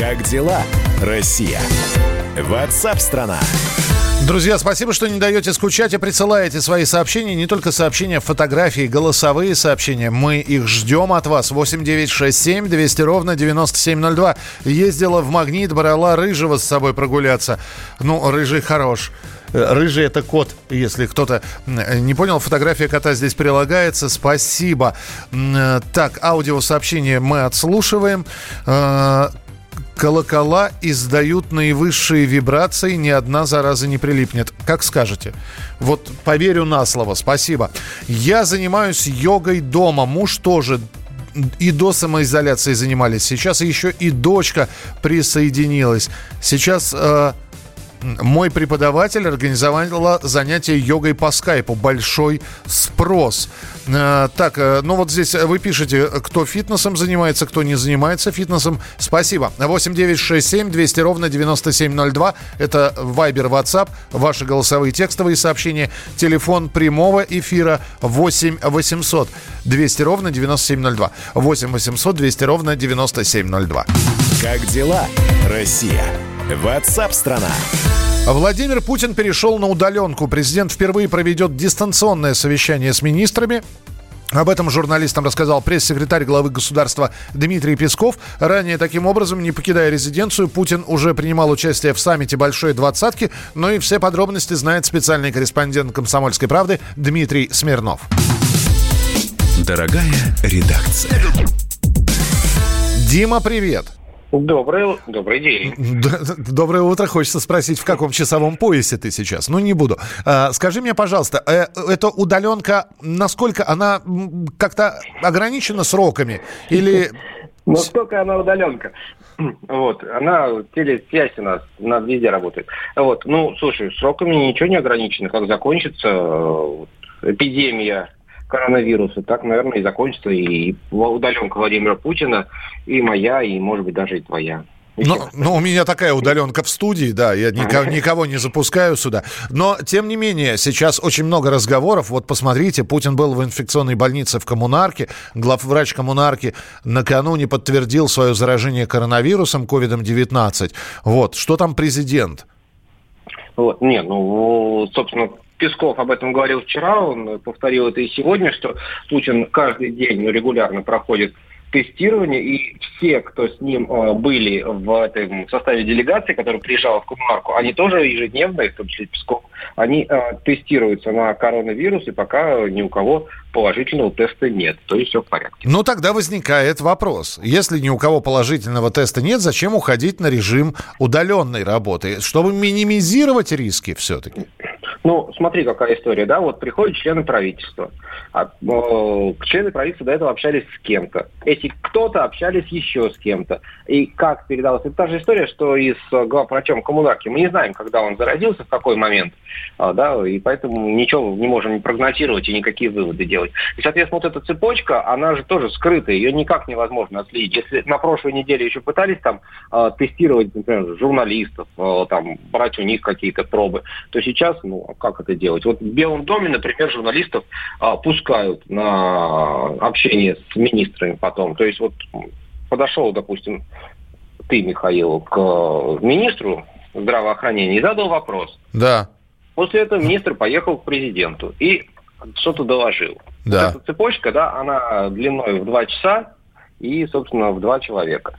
Как дела, Россия? Ватсап-страна! Друзья, спасибо, что не даете скучать и присылаете свои сообщения. Не только сообщения, фотографии, голосовые сообщения. Мы их ждем от вас. 8967 200 ровно 9702. Ездила в Магнит, брала Рыжего с собой прогуляться. Ну, Рыжий хорош. Рыжий это кот, если кто-то не понял. Фотография кота здесь прилагается. Спасибо. Так, аудиосообщение мы отслушиваем. Колокола издают наивысшие вибрации, ни одна зараза не прилипнет. Как скажете? Вот поверю на слово, спасибо. Я занимаюсь йогой дома, муж тоже и до самоизоляции занимались. Сейчас еще и дочка присоединилась. Сейчас э, мой преподаватель организовала занятие йогой по скайпу. Большой спрос. Э, так, э, ну вот здесь вы пишете, кто фитнесом занимается, кто не занимается фитнесом. Спасибо. 8 9 6 7 200 ровно 9702. Это Viber, WhatsApp, ваши голосовые текстовые сообщения. Телефон прямого эфира 8 800 200 ровно 9702. 8 800 200 ровно 9702. Как дела, Россия? WhatsApp-страна! Владимир Путин перешел на удаленку. Президент впервые проведет дистанционное совещание с министрами. Об этом журналистам рассказал пресс-секретарь главы государства Дмитрий Песков. Ранее, таким образом, не покидая резиденцию, Путин уже принимал участие в саммите «Большой двадцатки», но и все подробности знает специальный корреспондент «Комсомольской правды» Дмитрий Смирнов. Дорогая редакция. Дима, привет. Добрый, добрый день. Доброе утро. Хочется спросить, в каком часовом поясе ты сейчас? Ну, не буду. А, скажи мне, пожалуйста, э, эта удаленка, насколько она как-то ограничена сроками? Или... Насколько она удаленка? Вот, она, телесвязь у нас, у нас везде работает. Вот, ну, слушай, сроками ничего не ограничено. Как закончится э, эпидемия коронавируса. Так, наверное, и закончится и удаленка Владимира Путина, и моя, и, может быть, даже и твоя. Ну, ну, у меня такая удаленка в студии, да, я никого, никого не запускаю сюда. Но, тем не менее, сейчас очень много разговоров. Вот посмотрите, Путин был в инфекционной больнице в Коммунарке. Главврач Коммунарки накануне подтвердил свое заражение коронавирусом, ковидом-19. Вот, что там президент? Вот, не, ну, собственно, Песков об этом говорил вчера, он повторил это и сегодня, что Путин каждый день регулярно проходит тестирование, и все, кто с ним э, были в этом составе делегации, которая приезжала в Коммунарку, они тоже ежедневно, в том числе Песков, они э, тестируются на коронавирус, и пока ни у кого положительного теста нет. То есть все в порядке. Ну, тогда возникает вопрос. Если ни у кого положительного теста нет, зачем уходить на режим удаленной работы? Чтобы минимизировать риски все-таки? Ну, смотри, какая история, да, вот приходят члены правительства. А, э, члены правительства до этого общались с кем-то. Эти кто-то общались еще с кем-то. И как передалось? Это та же история, что и с главврачом коммунарки. Мы не знаем, когда он заразился, в какой момент, э, да, и поэтому ничего не можем прогнозировать и никакие выводы делать. И, соответственно, вот эта цепочка, она же тоже скрытая, ее никак невозможно отследить. Если на прошлой неделе еще пытались там э, тестировать, например, журналистов, э, там, брать у них какие-то пробы, то сейчас, ну, как это делать? Вот в Белом доме, например, журналистов а, пускают на общение с министрами потом. То есть вот подошел, допустим, ты, Михаил, к министру здравоохранения и задал вопрос. Да. После этого министр поехал к президенту и что-то доложил. Да. Вот эта цепочка, да, она длиной в два часа и, собственно, в два человека.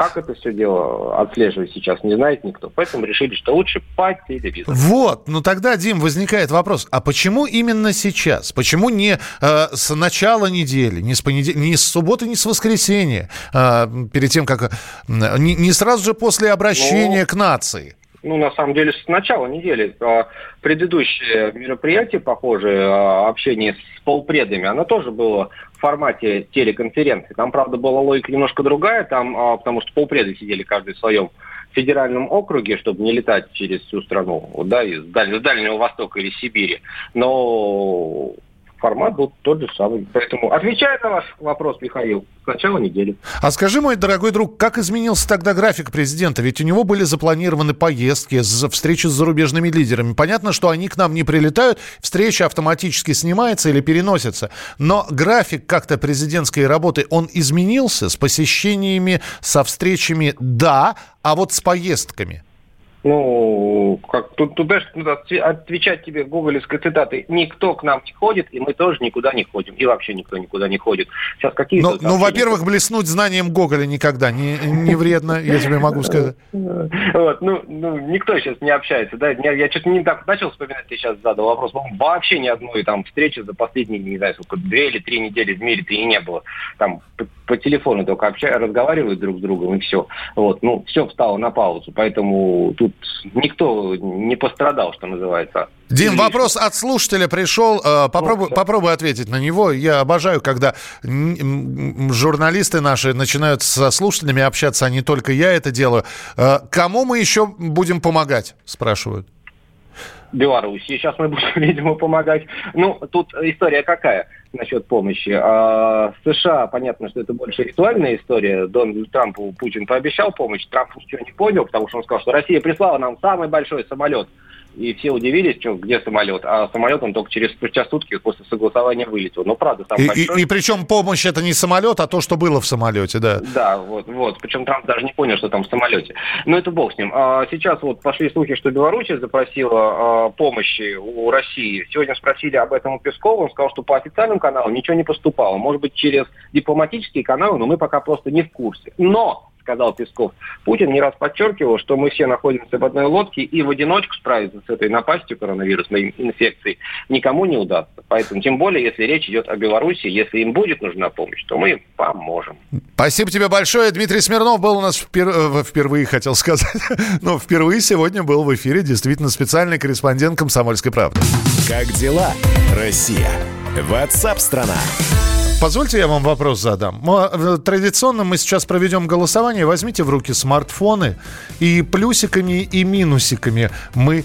Как это все дело отслеживать сейчас, не знает никто. Поэтому решили, что лучше по телевизору. Вот, ну тогда, Дим, возникает вопрос, а почему именно сейчас? Почему не э, с начала недели, не с, понедел... не с субботы, не с воскресенья, э, перед тем, как... Э, не, не сразу же после обращения ну, к нации? ну, на самом деле, с начала недели. А, предыдущее мероприятие, похожее, а, общение с полпредами, оно тоже было формате телеконференции. Там, правда, была логика немножко другая, там, а, потому что полпреды сидели каждый в своем федеральном округе, чтобы не летать через всю страну, да, из, Даль... из Дальнего Востока или Сибири. Но формат был тот же самый. Поэтому отвечая на ваш вопрос, Михаил, с начала недели. А скажи, мой дорогой друг, как изменился тогда график президента? Ведь у него были запланированы поездки, встречи с зарубежными лидерами. Понятно, что они к нам не прилетают, встреча автоматически снимается или переносится. Но график как-то президентской работы, он изменился с посещениями, со встречами, да, а вот с поездками – ну, как тут, тут даже отвечать тебе гоголевской цитатой, никто к нам не ходит, и мы тоже никуда не ходим. И вообще никто никуда не ходит. Сейчас какие Ну, ну во-первых, блеснуть знанием Гоголя никогда не, не вредно, я тебе могу сказать. Вот, ну, ну, никто сейчас не общается, да, я, я что-то не так начал вспоминать, ты сейчас задал вопрос, вообще ни одной там встречи за последние, не знаю, сколько, две или три недели в мире-то и не было. Там по, по телефону только общаются, разговаривают друг с другом, и все. Вот, ну, все встало на паузу, поэтому тут никто не пострадал, что называется. Дим, вопрос от слушателя пришел. Э, попробуй, ну, попробуй ответить на него. Я обожаю, когда журналисты наши начинают со слушателями общаться, а не только я это делаю. Э, кому мы еще будем помогать, спрашивают. Беларуси. Сейчас мы будем, видимо, помогать. Ну, тут история какая насчет помощи. А, США, понятно, что это больше ритуальная история. Дональду Трампу Путин пообещал помощь, Трамп ничего не понял, потому что он сказал, что Россия прислала нам самый большой самолет – и все удивились, что, где самолет, а самолет он только через спустя сутки после согласования вылетел. Но правда, там и, большой... и, и причем помощь это не самолет, а то, что было в самолете, да. Да, вот, вот. Причем Трамп даже не понял, что там в самолете. Но это бог с ним. А сейчас вот пошли слухи, что Беларусь запросила а, помощи у России. Сегодня спросили об этом у Пескова, он сказал, что по официальным каналам ничего не поступало. Может быть, через дипломатические каналы, но мы пока просто не в курсе. Но сказал Песков. Путин не раз подчеркивал, что мы все находимся в одной лодке, и в одиночку справиться с этой напастью коронавирусной инфекцией никому не удастся. Поэтому, тем более, если речь идет о Беларуси, если им будет нужна помощь, то мы им поможем. Спасибо тебе большое. Дмитрий Смирнов был у нас впер... Э, впервые, хотел сказать, но впервые сегодня был в эфире действительно специальный корреспондент «Комсомольской правды». Как дела, Россия? Ватсап-страна! Позвольте я вам вопрос задам. Э, традиционно мы сейчас проведем голосование. Возьмите в руки смартфоны и плюсиками и минусиками мы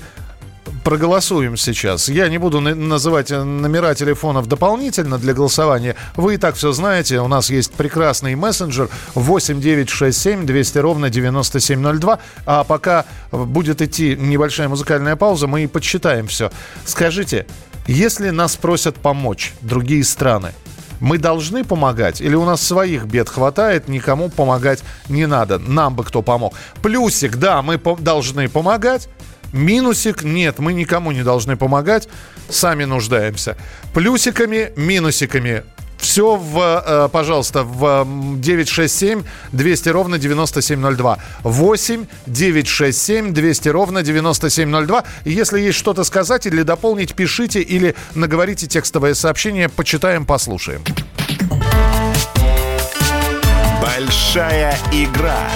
проголосуем сейчас. Я не буду называть номера телефонов дополнительно для голосования. Вы и так все знаете. У нас есть прекрасный мессенджер 8967 200 ровно 9702. А пока будет идти небольшая музыкальная пауза, мы и подсчитаем все. Скажите, если нас просят помочь другие страны, мы должны помогать? Или у нас своих бед хватает, никому помогать не надо? Нам бы кто помог? Плюсик, да, мы по- должны помогать. Минусик, нет, мы никому не должны помогать, сами нуждаемся. Плюсиками, минусиками все, в, э, пожалуйста, в 967 200 ровно 9702. 8 967 200 ровно 9702. И если есть что-то сказать или дополнить, пишите или наговорите текстовое сообщение. Почитаем, послушаем. Большая игра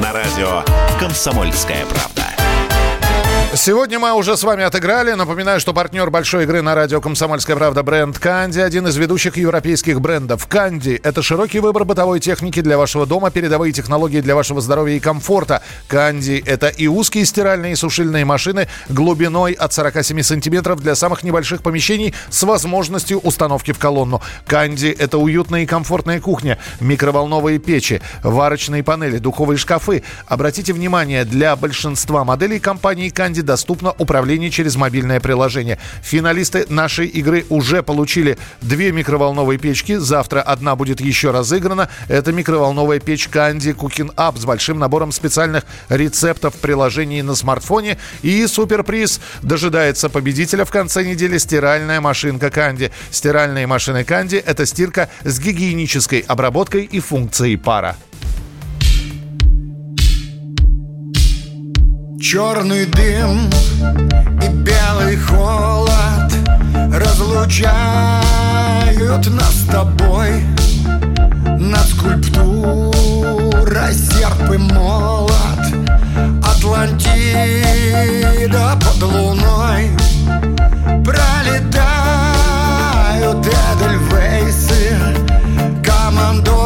на радио «Комсомольская правда». Сегодня мы уже с вами отыграли. Напоминаю, что партнер большой игры на радио «Комсомольская правда» бренд «Канди» – один из ведущих европейских брендов. «Канди» – это широкий выбор бытовой техники для вашего дома, передовые технологии для вашего здоровья и комфорта. «Канди» – это и узкие стиральные и сушильные машины глубиной от 47 сантиметров для самых небольших помещений с возможностью установки в колонну. «Канди» – это уютная и комфортная кухня, микроволновые печи, варочные панели, духовые шкафы. Обратите внимание, для большинства моделей компании «Канди» доступно управление через мобильное приложение. Финалисты нашей игры уже получили две микроволновые печки. Завтра одна будет еще разыграна. Это микроволновая печь Candy Cooking Up с большим набором специальных рецептов в приложении на смартфоне. И суперприз дожидается победителя в конце недели стиральная машинка Candy. Стиральные машины Candy – это стирка с гигиенической обработкой и функцией пара. Черный дым и белый холод Разлучают нас с тобой. Над скульптурой серп и молот Атлантида под луной Пролетают Эдельвейсы Командора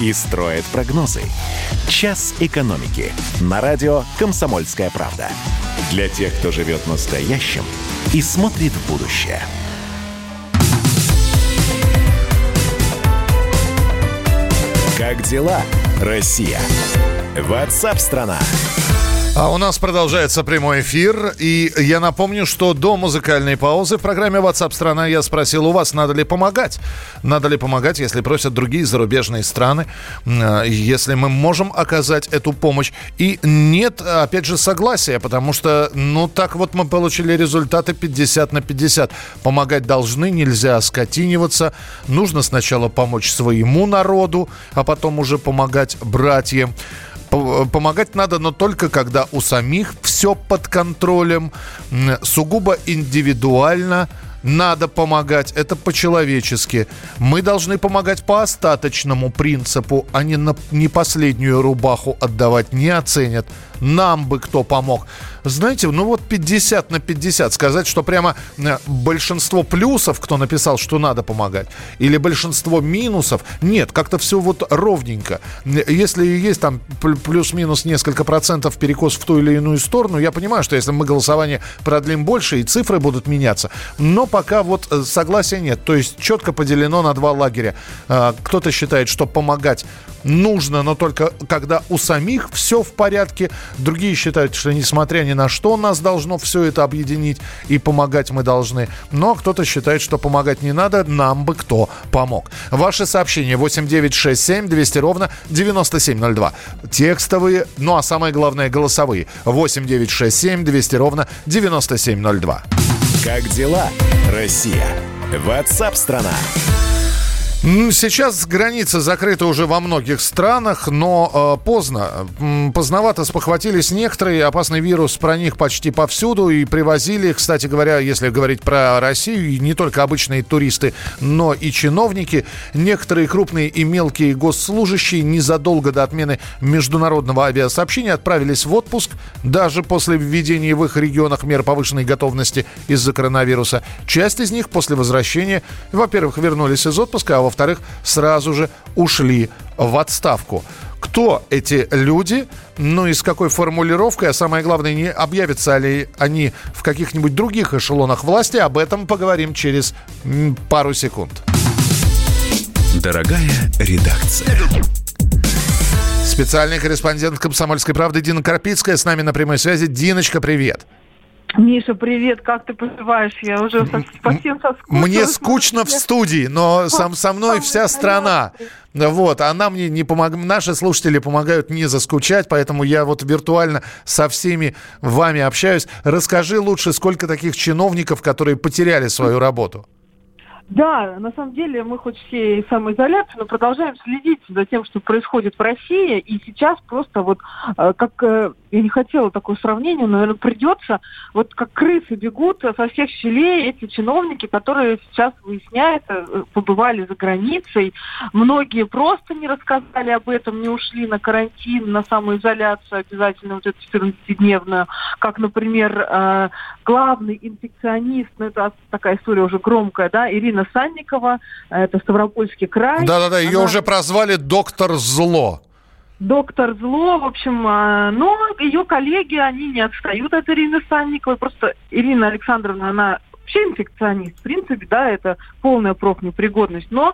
и строят прогнозы. «Час экономики» на радио «Комсомольская правда». Для тех, кто живет настоящим и смотрит в будущее. Как дела, Россия? Ватсап-страна! А у нас продолжается прямой эфир. И я напомню, что до музыкальной паузы в программе WhatsApp страна я спросил у вас, надо ли помогать. Надо ли помогать, если просят другие зарубежные страны, э, если мы можем оказать эту помощь. И нет, опять же, согласия, потому что, ну, так вот мы получили результаты 50 на 50. Помогать должны, нельзя скотиниваться. Нужно сначала помочь своему народу, а потом уже помогать братьям. Помогать надо, но только когда у самих все под контролем, сугубо индивидуально – надо помогать, это по-человечески. Мы должны помогать по остаточному принципу, а не на не последнюю рубаху отдавать, не оценят. Нам бы кто помог. Знаете, ну вот 50 на 50. Сказать, что прямо э, большинство плюсов, кто написал, что надо помогать, или большинство минусов, нет, как-то все вот ровненько. Если есть там плюс-минус несколько процентов перекос в ту или иную сторону, я понимаю, что если мы голосование продлим больше, и цифры будут меняться. Но пока вот э, согласия нет. То есть четко поделено на два лагеря. А, кто-то считает, что помогать нужно, но только когда у самих все в порядке. Другие считают, что несмотря ни на что нас должно все это объединить и помогать мы должны. Но кто-то считает, что помогать не надо, нам бы кто помог. Ваши сообщения 8967 200 ровно 9702. Текстовые, ну а самое главное голосовые 8967 200 ровно 9702. Как дела, Россия? Ватсап-страна! Сейчас граница закрыта уже во многих странах, но э, поздно. Поздновато спохватились некоторые. Опасный вирус проник почти повсюду и привозили, кстати говоря, если говорить про Россию, не только обычные туристы, но и чиновники. Некоторые крупные и мелкие госслужащие незадолго до отмены международного авиасообщения отправились в отпуск, даже после введения в их регионах мер повышенной готовности из-за коронавируса. Часть из них после возвращения, во-первых, вернулись из отпуска, а во-вторых, сразу же ушли в отставку. Кто эти люди, ну и с какой формулировкой, а самое главное, не объявятся ли они в каких-нибудь других эшелонах власти, об этом поговорим через пару секунд. Дорогая редакция. Специальный корреспондент «Комсомольской правды» Дина Карпицкая с нами на прямой связи. Диночка, привет. Миша, привет, как ты поживаешь? Я уже совсем соскучилась. Мне скучно в студии, но сам со мной вся страна. Вот, она мне не помогает, наши слушатели помогают не заскучать, поэтому я вот виртуально со всеми вами общаюсь. Расскажи лучше, сколько таких чиновников, которые потеряли свою работу? Да, на самом деле мы хоть все и самоизоляции, но продолжаем следить за тем, что происходит в России. И сейчас просто вот э, как э, я не хотела такое сравнение, но, наверное, придется, вот как крысы бегут со всех щелей эти чиновники, которые сейчас выясняют, э, побывали за границей. Многие просто не рассказали об этом, не ушли на карантин, на самоизоляцию обязательно вот эту 14-дневную, как, например, главный инфекционист, ну, это такая история уже громкая, да, Ирина Ирина Санникова, это Ставропольский край. Да-да-да, ее Она... уже прозвали доктор зло. Доктор зло, в общем, а, но ее коллеги, они не отстают от Ирины Санниковой. Просто Ирина Александровна, она вообще инфекционист, в принципе, да, это полная профнепригодность. Но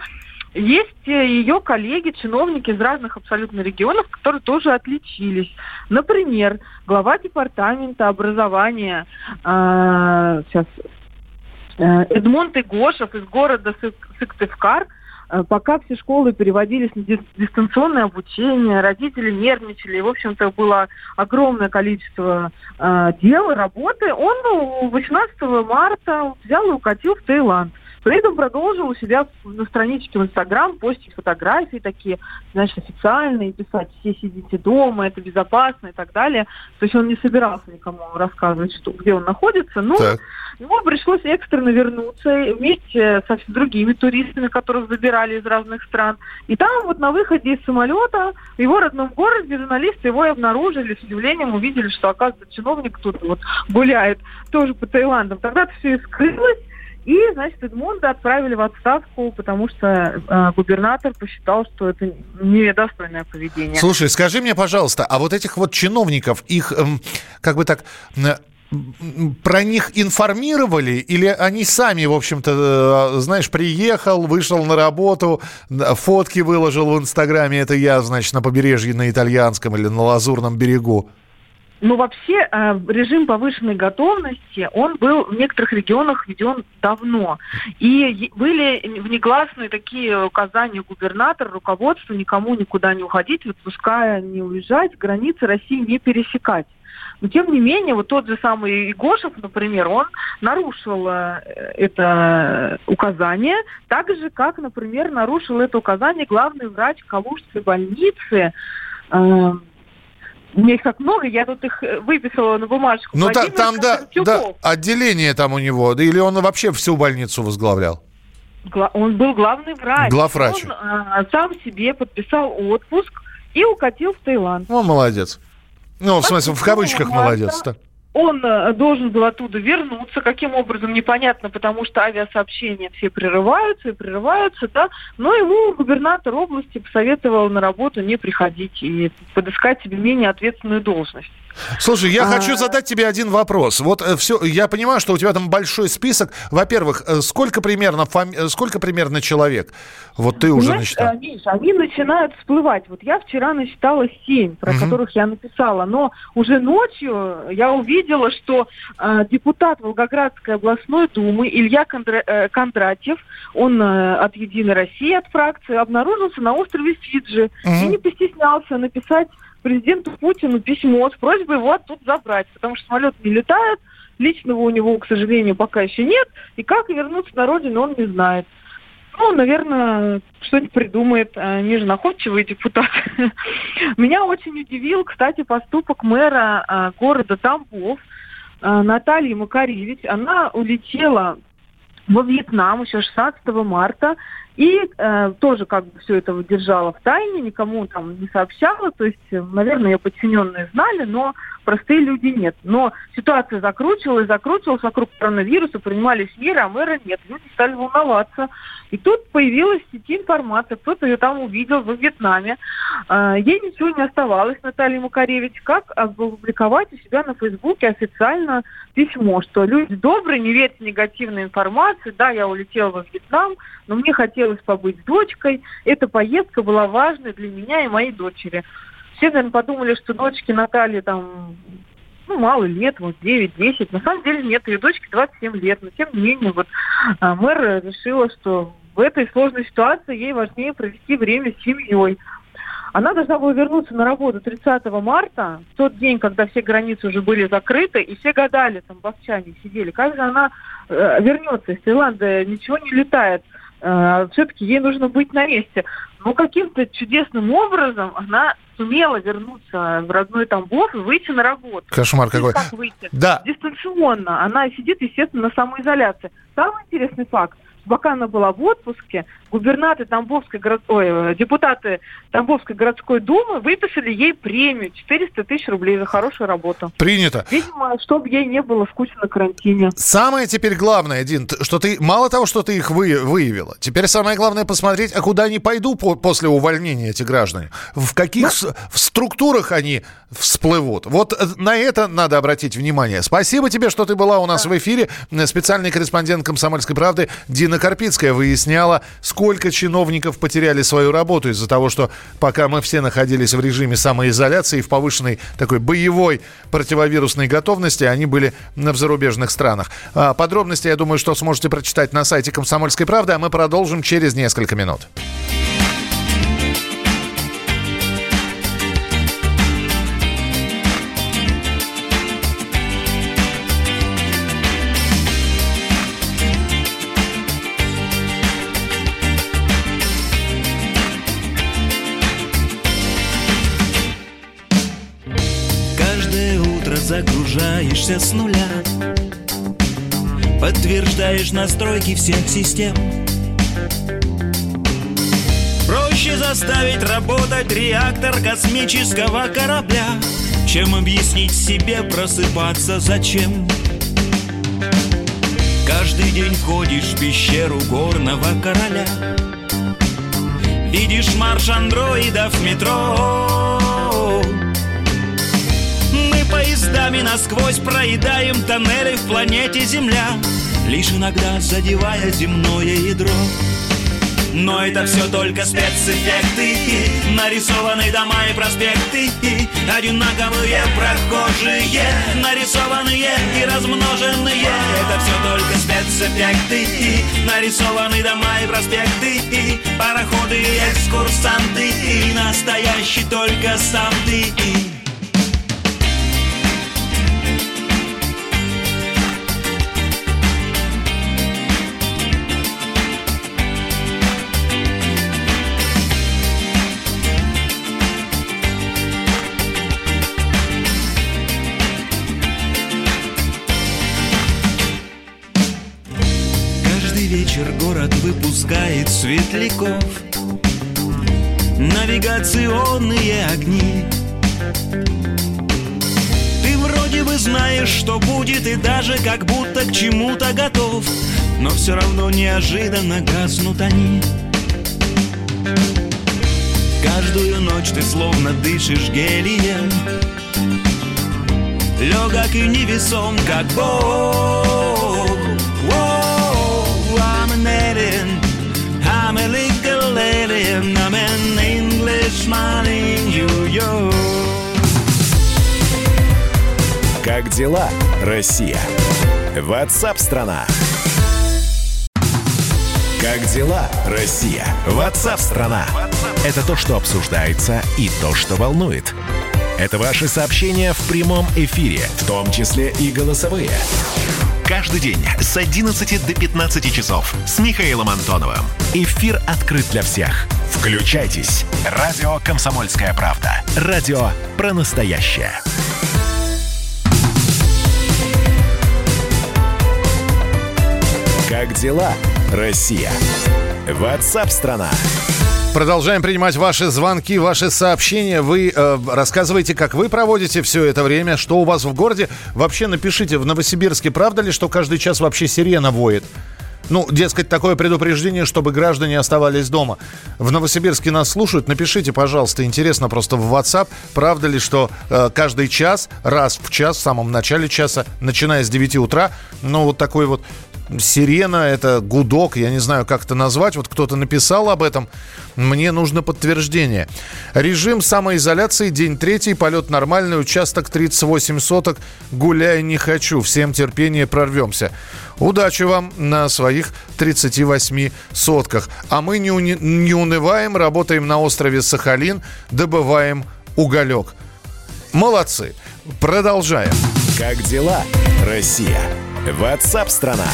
есть ее коллеги, чиновники из разных абсолютно регионов, которые тоже отличились. Например, глава департамента образования э, сейчас э, Эдмонд Игошев из города Сыктывкар – Э, пока все школы переводились на дистанционное обучение, родители нервничали, и, в общем-то, было огромное количество э, дел, работы, он 18 ну, марта взял и укатил в Таиланд. При этом продолжил у себя на страничке в Инстаграм постить фотографии такие, знаешь, официальные, писать «все сидите дома, это безопасно» и так далее. То есть он не собирался никому рассказывать, что, где он находится. Но так. ему пришлось экстренно вернуться вместе со другими туристами, которых забирали из разных стран. И там вот на выходе из самолета в его родном городе журналисты его и обнаружили, с удивлением увидели, что, оказывается, чиновник тут вот гуляет тоже по Таиландам. Тогда все и скрылось. И, значит, Эдмунда отправили в отставку, потому что э, губернатор посчитал, что это недостойное поведение. Слушай, скажи мне, пожалуйста, а вот этих вот чиновников, их, эм, как бы так, э, про них информировали или они сами, в общем-то, э, знаешь, приехал, вышел на работу, фотки выложил в Инстаграме, это я, значит, на побережье на итальянском или на Лазурном берегу? Ну, вообще, э, режим повышенной готовности, он был в некоторых регионах введен давно. И были внегласные такие указания губернатора, руководства никому никуда не уходить, выпуская, не уезжать, границы России не пересекать. Но тем не менее, вот тот же самый Игошев, например, он нарушил э, это указание, так же, как, например, нарушил это указание главный врач Калужской больницы, э, у меня их так много, я тут их э, выписала на бумажку. Ну, та, там, да, да, отделение там у него, или он вообще всю больницу возглавлял? Он был главный врач. Главврач. Он а, сам себе подписал отпуск и укатил в Таиланд. Он молодец. Ну, в смысле, в кавычках молодец-то он э, должен был оттуда вернуться. Каким образом, непонятно, потому что авиасообщения все прерываются и прерываются, да. Но ему губернатор области посоветовал на работу не приходить и подыскать себе менее ответственную должность. Слушай, я а... хочу задать тебе один вопрос. Вот э, все, я понимаю, что у тебя там большой список. Во-первых, э, сколько примерно фами... Сколько примерно человек? Вот ты уже насчитал. Миш, они начинают всплывать. Вот я вчера насчитала семь, про угу. которых я написала, но уже ночью я увидела, что э, депутат Волгоградской областной думы Илья Кондра... э, Кондратьев, он э, от Единой России, от фракции, обнаружился на острове Фиджи угу. и не постеснялся написать президенту Путину письмо с просьбой его оттуда забрать, потому что самолет не летает, личного у него, к сожалению, пока еще нет, и как вернуться на родину он не знает. Ну, наверное, что-нибудь придумает э, неженаходчивый депутат. Меня очень удивил, кстати, поступок мэра э, города Тамбов э, Натальи Макаревич. Она улетела во Вьетнам еще 16 марта и э, тоже как бы все это держала в тайне, никому там не сообщала. То есть, наверное, ее подчиненные знали, но простые люди нет. Но ситуация закручивалась, закручивалась вокруг коронавируса, принимались меры, а мэра нет. Люди стали волноваться. И тут появилась в сети информация, кто-то ее там увидел во Вьетнаме. Э, ей ничего не оставалось, Наталья Макаревич, как опубликовать у себя на Фейсбуке официально письмо, что люди добрые, не верьте негативной информации, да, я улетела во Вьетнам, но мне хотелось побыть с дочкой. Эта поездка была важной для меня и моей дочери. Все, наверное, подумали, что дочке Натальи там ну, мало лет, вот 9-10. На самом деле нет, ее дочке 27 лет. Но тем не менее, вот а, мэр решила, что в этой сложной ситуации ей важнее провести время с семьей. Она должна была вернуться на работу 30 марта, в тот день, когда все границы уже были закрыты, и все гадали, там, бовчане сидели, как же она э, вернется из Таиланда, ничего не летает. Э, все-таки ей нужно быть на месте. Но каким-то чудесным образом она сумела вернуться в родной Тамбов и выйти на работу. Кошмар какой. Как выйти? Да. Дистанционно. Она сидит, естественно, на самоизоляции. Самый интересный факт пока она была в отпуске, губернаторы Тамбовской город... Ой, депутаты Тамбовской городской думы выписали ей премию 400 тысяч рублей за хорошую работу. Принято. Видимо, чтобы ей не было скучно на карантине. Самое теперь главное, Дин, что ты мало того, что ты их вы, выявила, теперь самое главное посмотреть, а куда они пойдут по, после увольнения эти граждане, в каких да? в структурах они всплывут. Вот э, на это надо обратить внимание. Спасибо тебе, что ты была у нас да. в эфире. Специальный корреспондент «Комсомольской правды» Дина Ирина Карпицкая выясняла, сколько чиновников потеряли свою работу из-за того, что пока мы все находились в режиме самоизоляции, в повышенной такой боевой противовирусной готовности, они были в зарубежных странах. А, подробности, я думаю, что сможете прочитать на сайте «Комсомольской правды», а мы продолжим через несколько минут. Загружаешься с нуля. Подтверждаешь настройки всех систем. Проще заставить работать реактор космического корабля Чем объяснить себе просыпаться зачем. Каждый день ходишь в пещеру горного короля. Видишь марш андроидов в метро поездами насквозь проедаем тоннели в планете Земля. Лишь иногда задевая земное ядро. Но это все только спецэффекты. Нарисованы дома и проспекты. Одинаковые прохожие. Нарисованные и размноженные. Это все только спецэффекты. Нарисованы дома и проспекты. Пароходы и экскурсанты. Настоящий только сам ты светляков Навигационные огни. Ты вроде бы знаешь, что будет И даже как будто к чему-то готов. Но все равно неожиданно гаснут они. Каждую ночь ты словно дышишь гелием. Легок и невесом, как Бог alien. I'm an Englishman in New York. Как дела, Россия? Ватсап-страна! Как дела, Россия? Ватсап-страна! Это то, что обсуждается и то, что волнует. Это ваши сообщения в прямом эфире, в том числе и голосовые. Каждый день с 11 до 15 часов с Михаилом Антоновым. Эфир открыт для всех. Включайтесь. Радио «Комсомольская правда». Радио про настоящее. Как дела, Россия? Ватсап-страна! Продолжаем принимать ваши звонки, ваши сообщения. Вы э, рассказываете, как вы проводите все это время, что у вас в городе. Вообще напишите, в Новосибирске правда ли, что каждый час вообще сирена воет? Ну, дескать, такое предупреждение, чтобы граждане оставались дома. В Новосибирске нас слушают. Напишите, пожалуйста, интересно просто в WhatsApp, правда ли, что э, каждый час, раз в час, в самом начале часа, начиная с 9 утра, ну, вот такой вот сирена, это гудок, я не знаю, как это назвать. Вот кто-то написал об этом. Мне нужно подтверждение. Режим самоизоляции, день третий, полет нормальный, участок 38 соток, гуляй не хочу, всем терпение, прорвемся. Удачи вам на своих 38 сотках. А мы не, уни- не унываем, работаем на острове Сахалин, добываем уголек. Молодцы. Продолжаем. Как дела, Россия? Ватсап-страна!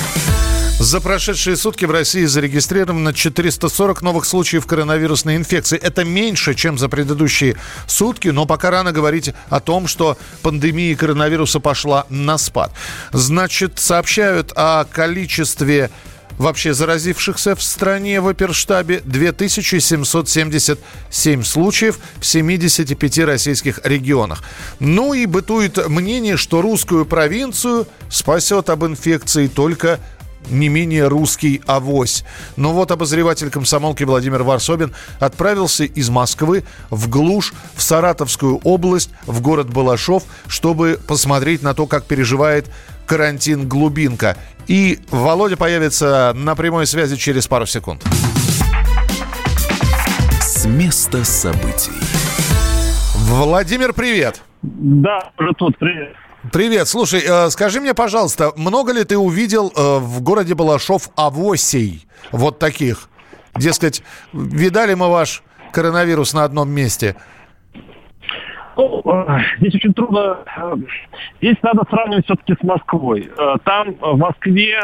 За прошедшие сутки в России зарегистрировано 440 новых случаев коронавирусной инфекции. Это меньше, чем за предыдущие сутки, но пока рано говорить о том, что пандемия коронавируса пошла на спад. Значит, сообщают о количестве вообще заразившихся в стране в оперштабе 2777 случаев в 75 российских регионах. Ну и бытует мнение, что русскую провинцию спасет об инфекции только не менее русский авось. Но вот обозреватель комсомолки Владимир Варсобин отправился из Москвы в глушь, в Саратовскую область, в город Балашов, чтобы посмотреть на то, как переживает карантин глубинка. И Володя появится на прямой связи через пару секунд. С места событий. Владимир, привет. Да, уже тут, привет. Привет. Слушай, э, скажи мне, пожалуйста, много ли ты увидел э, в городе Балашов авосей вот таких? Дескать, видали мы ваш коронавирус на одном месте? Ну, э, здесь очень трудно. э, Здесь надо сравнивать все-таки с Москвой. Э, Там, в Москве,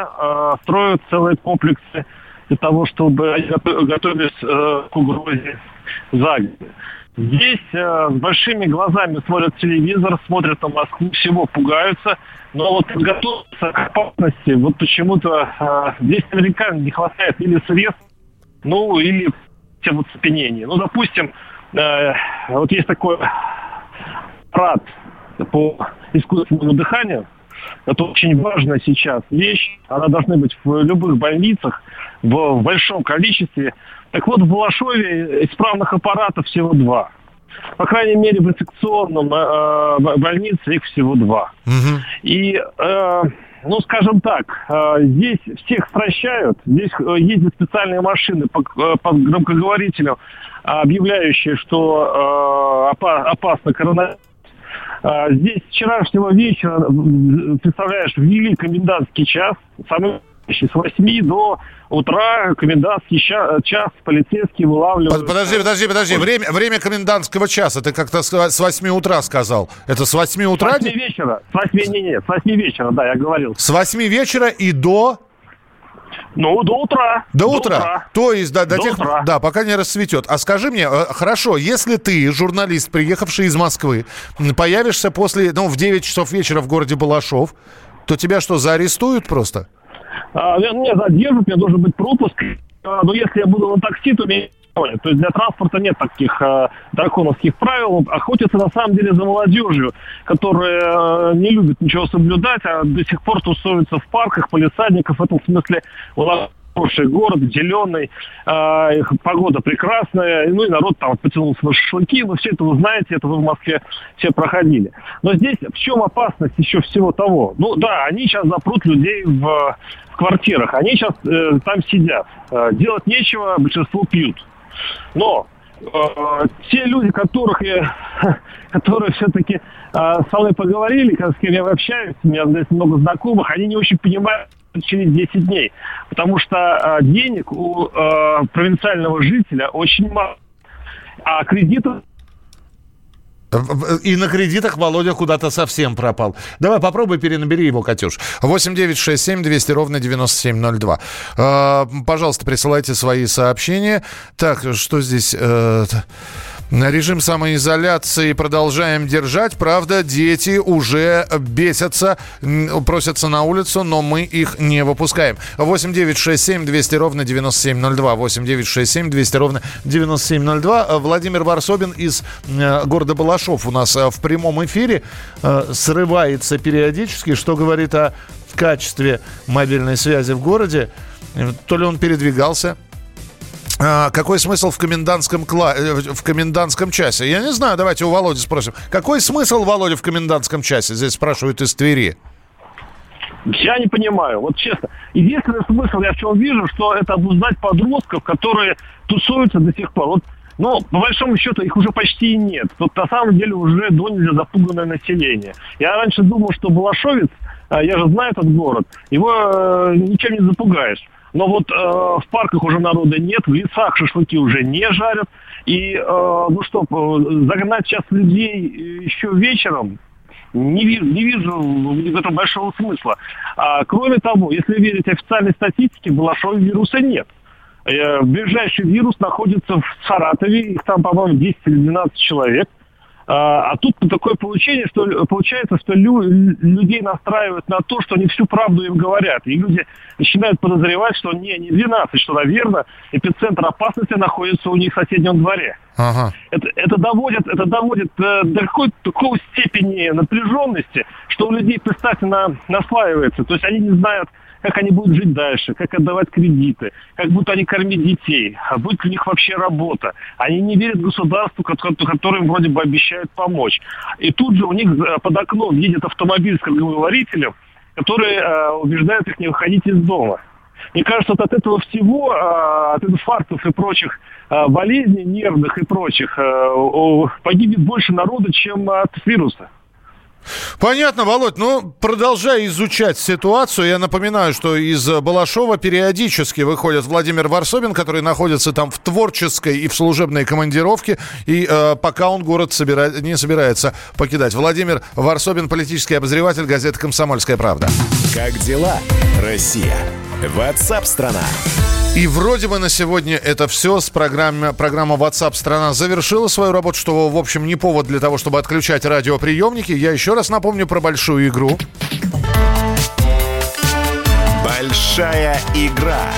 строят целые комплексы для того, чтобы готовились к угрозе загибели. Здесь э, с большими глазами смотрят телевизор, смотрят на Москву, всего пугаются. Но вот подготовиться к опасности, вот почему-то э, здесь наверняка не хватает или средств, ну, или тем вот цепенения. Ну, допустим, э, вот есть такой аппарат по искусственному дыханию. Это очень важная сейчас вещь. Она должна быть в любых больницах в, большом количестве. Так вот, в Балашове исправных аппаратов всего два. По крайней мере, в инфекционном э, больнице их всего два. И, э, ну, скажем так, э, здесь всех стращают. Здесь э, ездят специальные машины по, э, по громкоговорителю, объявляющие, что э, опа- опасно коронавирус. А, Здесь с вчерашнего вечера, представляешь, ввели комендантский час, самый с 8 до утра комендантский час полицейские вылавливают. Под- Подожди, подожди, подожди. Время, время комендантского часа. Ты как-то с с 8 утра сказал. Это с 8 С утра? 8 вечера, с 8, не, не, с 8 вечера, да, я говорил. С 8 вечера и до... Ну, до утра. До, утра. То есть до, до До тех, утра. да, пока не расцветет. А скажи мне, э, хорошо, если ты, журналист, приехавший из Москвы, появишься после, ну, в 9 часов вечера в городе Балашов, то тебя что, заарестуют просто? А, меня- задержат, у меня должен быть пропуск. А, но если я буду на такси, то меня. То есть для транспорта нет таких э, драконовских правил. Охотятся на самом деле за молодежью, которая э, не любит ничего соблюдать, а до сих пор тусуются в парках, полисадниках. В этом смысле у нас хороший город, зеленый, э, погода прекрасная, ну и народ там потянулся на шашлыки, вы все это вы знаете, это вы в Москве все проходили. Но здесь в чем опасность еще всего того? Ну да, они сейчас запрут людей в, в квартирах, они сейчас э, там сидят, Э, делать нечего, большинство пьют. Но э, те люди, которых я, которые все-таки э, со мной поговорили, с кем я общаюсь, у меня здесь много знакомых, они не очень понимают через 10 дней. Потому что э, денег у э, провинциального жителя очень мало. А кредитов И на кредитах Володя куда-то совсем пропал. Давай попробуй перенабери его, Катюш. 8 9 6 7 200 ровно 9702. Э, пожалуйста, присылайте свои сообщения. Так, что здесь? Э, режим самоизоляции продолжаем держать. Правда, дети уже бесятся, просятся на улицу, но мы их не выпускаем. 8 9 6 7 200 ровно 9702. 8 9 6 7 200 ровно 9702. Э, Владимир Варсобин из э, города Балашов у нас э, в прямом эфире срывается периодически, что говорит о качестве мобильной связи в городе. То ли он передвигался, какой смысл в комендантском, кла... э, в комендантском часе? Я не знаю, давайте у Володи спросим. Какой смысл, Володя, в комендантском часе? Здесь спрашивают из Твери. Я не понимаю, вот честно. Единственный смысл я в чем вижу, что это обуздать подростков, которые тусуются до сих пор. Вот, ну, по большому счету, их уже почти нет. Тут на самом деле уже до нельзя запуганное население. Я раньше думал, что Балашовец, а, я же знаю этот город, его э, ничем не запугаешь. Но вот э, в парках уже народа нет, в лесах шашлыки уже не жарят. И, э, ну что, э, загнать сейчас людей э, еще вечером, не вижу, не вижу в этом большого смысла. А, кроме того, если верить официальной статистике, в вируса нет. Э, Ближайший вирус находится в Саратове, их там, по-моему, 10 или 12 человек. А а тут такое получение, что получается, что лю- людей настраивают на то, что они всю правду им говорят. И люди начинают подозревать, что не, не 12, что, наверное, эпицентр опасности находится у них в соседнем дворе. Ага. Это, это доводит, это доводит э, до какой-то такой степени напряженности, что у людей, представьте, на, наслаивается. То есть они не знают, как они будут жить дальше, как отдавать кредиты, как будут они кормить детей, а будет ли у них вообще работа. Они не верят государству, которое им вроде бы обещают помочь. И тут же у них э, под окном едет автомобиль с круговыворителем, который э, убеждает их не выходить из дома. Мне кажется, вот от этого всего, э, от инфарктов и прочих э, болезней нервных и прочих, погибнет больше народа, чем от вируса. Понятно, Володь. Ну, продолжая изучать ситуацию, я напоминаю, что из Балашова периодически выходит Владимир Варсобин, который находится там в творческой и в служебной командировке, и э, пока он город собира... не собирается покидать. Владимир Варсобин, политический обозреватель газеты «Комсомольская правда». Как дела, Россия? Ватсап-страна! И вроде бы на сегодня это все. С программы, программа WhatsApp страна завершила свою работу, что, в общем, не повод для того, чтобы отключать радиоприемники. Я еще раз напомню про большую игру. Большая игра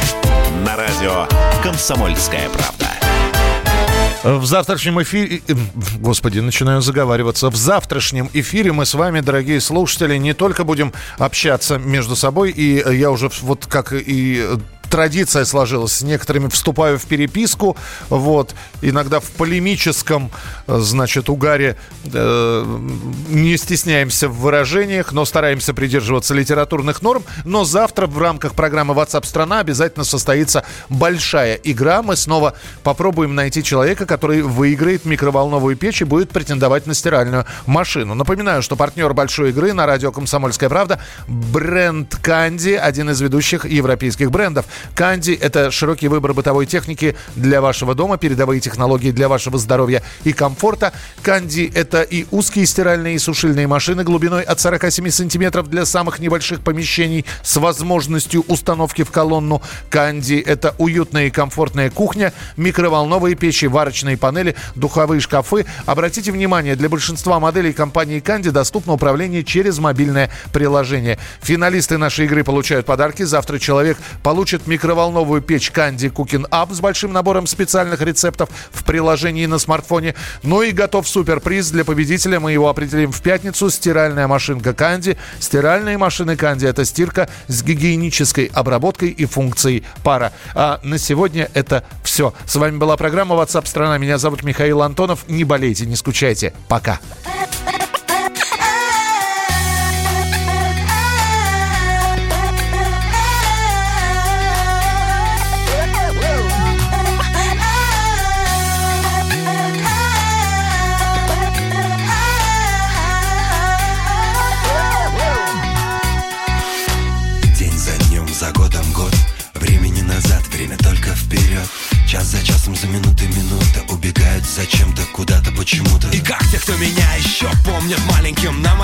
на радио «Комсомольская правда». В завтрашнем эфире... Э, господи, начинаю заговариваться. В завтрашнем эфире мы с вами, дорогие слушатели, не только будем общаться между собой, и я уже вот как и традиция сложилась. С некоторыми вступаю в переписку, вот, иногда в полемическом, значит, угаре э, не стесняемся в выражениях, но стараемся придерживаться литературных норм. Но завтра в рамках программы WhatsApp страна обязательно состоится большая игра. Мы снова попробуем найти человека, который выиграет микроволновую печь и будет претендовать на стиральную машину. Напоминаю, что партнер большой игры на радио «Комсомольская правда» бренд «Канди», один из ведущих европейских брендов. Канди – это широкий выбор бытовой техники для вашего дома, передовые технологии для вашего здоровья и комфорта. Канди – это и узкие стиральные и сушильные машины глубиной от 47 сантиметров для самых небольших помещений с возможностью установки в колонну. Канди – это уютная и комфортная кухня, микроволновые печи, варочные панели, духовые шкафы. Обратите внимание, для большинства моделей компании Канди доступно управление через мобильное приложение. Финалисты нашей игры получают подарки. Завтра человек получит микроволновую печь Candy Cooking Up с большим набором специальных рецептов в приложении на смартфоне. Ну и готов суперприз для победителя. Мы его определим в пятницу. Стиральная машинка Candy. Стиральные машины Candy – это стирка с гигиенической обработкой и функцией пара. А на сегодня это все. С вами была программа WhatsApp страна. Меня зовут Михаил Антонов. Не болейте, не скучайте. Пока.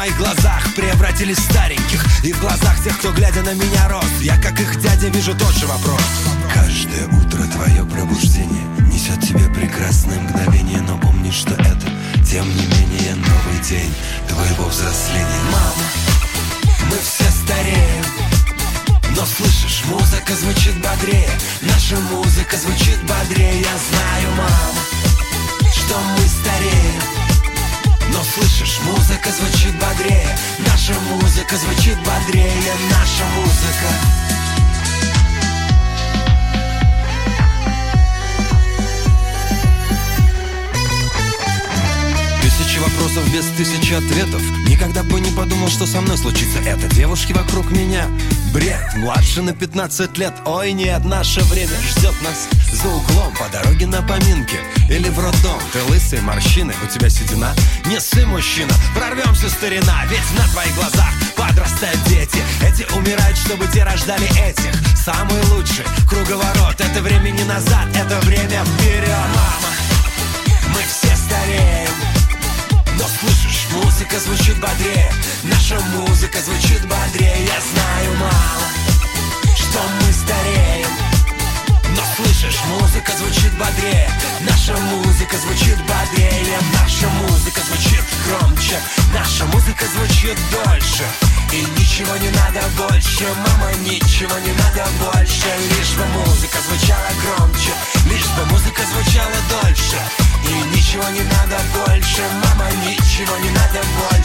Моих глазах превратились стареньких. И в глазах тех, кто глядя на меня рос. Я, как их дядя, вижу тот же вопрос. Каждое утро твое пробуждение Несет тебе прекрасное мгновение Но помни, что это, тем не менее, новый день Твоего взросления. Мама, мы все стареем но слышишь, музыка звучит бодрее. Наша музыка звучит музыка звучит бодрее Наша музыка. Тысячи вопросов без тысячи ответов. Никогда бы не подумал, что со мной случится это. Девушки вокруг меня. Бред, младше на 15 лет. Ой, нет, наше время ждет нас. За углом по дороге на поминке Или в роддом. Ты лысый, морщины, у тебя седина. Не сы, мужчина, прорвемся, старина. Ведь на твоих глазах подрастают дети. Эти умирают, чтобы те рождали этих. Самый лучший круговорот. Это время не назад, это время вперед Мама, мы все стареем но слышишь, музыка звучит бодрее. Наша музыка звучит бодрее. Я знаю, мало, что мы стареем Но слышишь, музыка звучит бодрее. Наша музыка звучит бодрее. Наша музыка звучит громче. Наша музыка звучит дольше И ничего не надо больше Мама, ничего не надо больше. Лишь бы музыка звучала громче Лишь бы музыка звучала дольше. И ничего не надо больше Мама, ничего не надо больше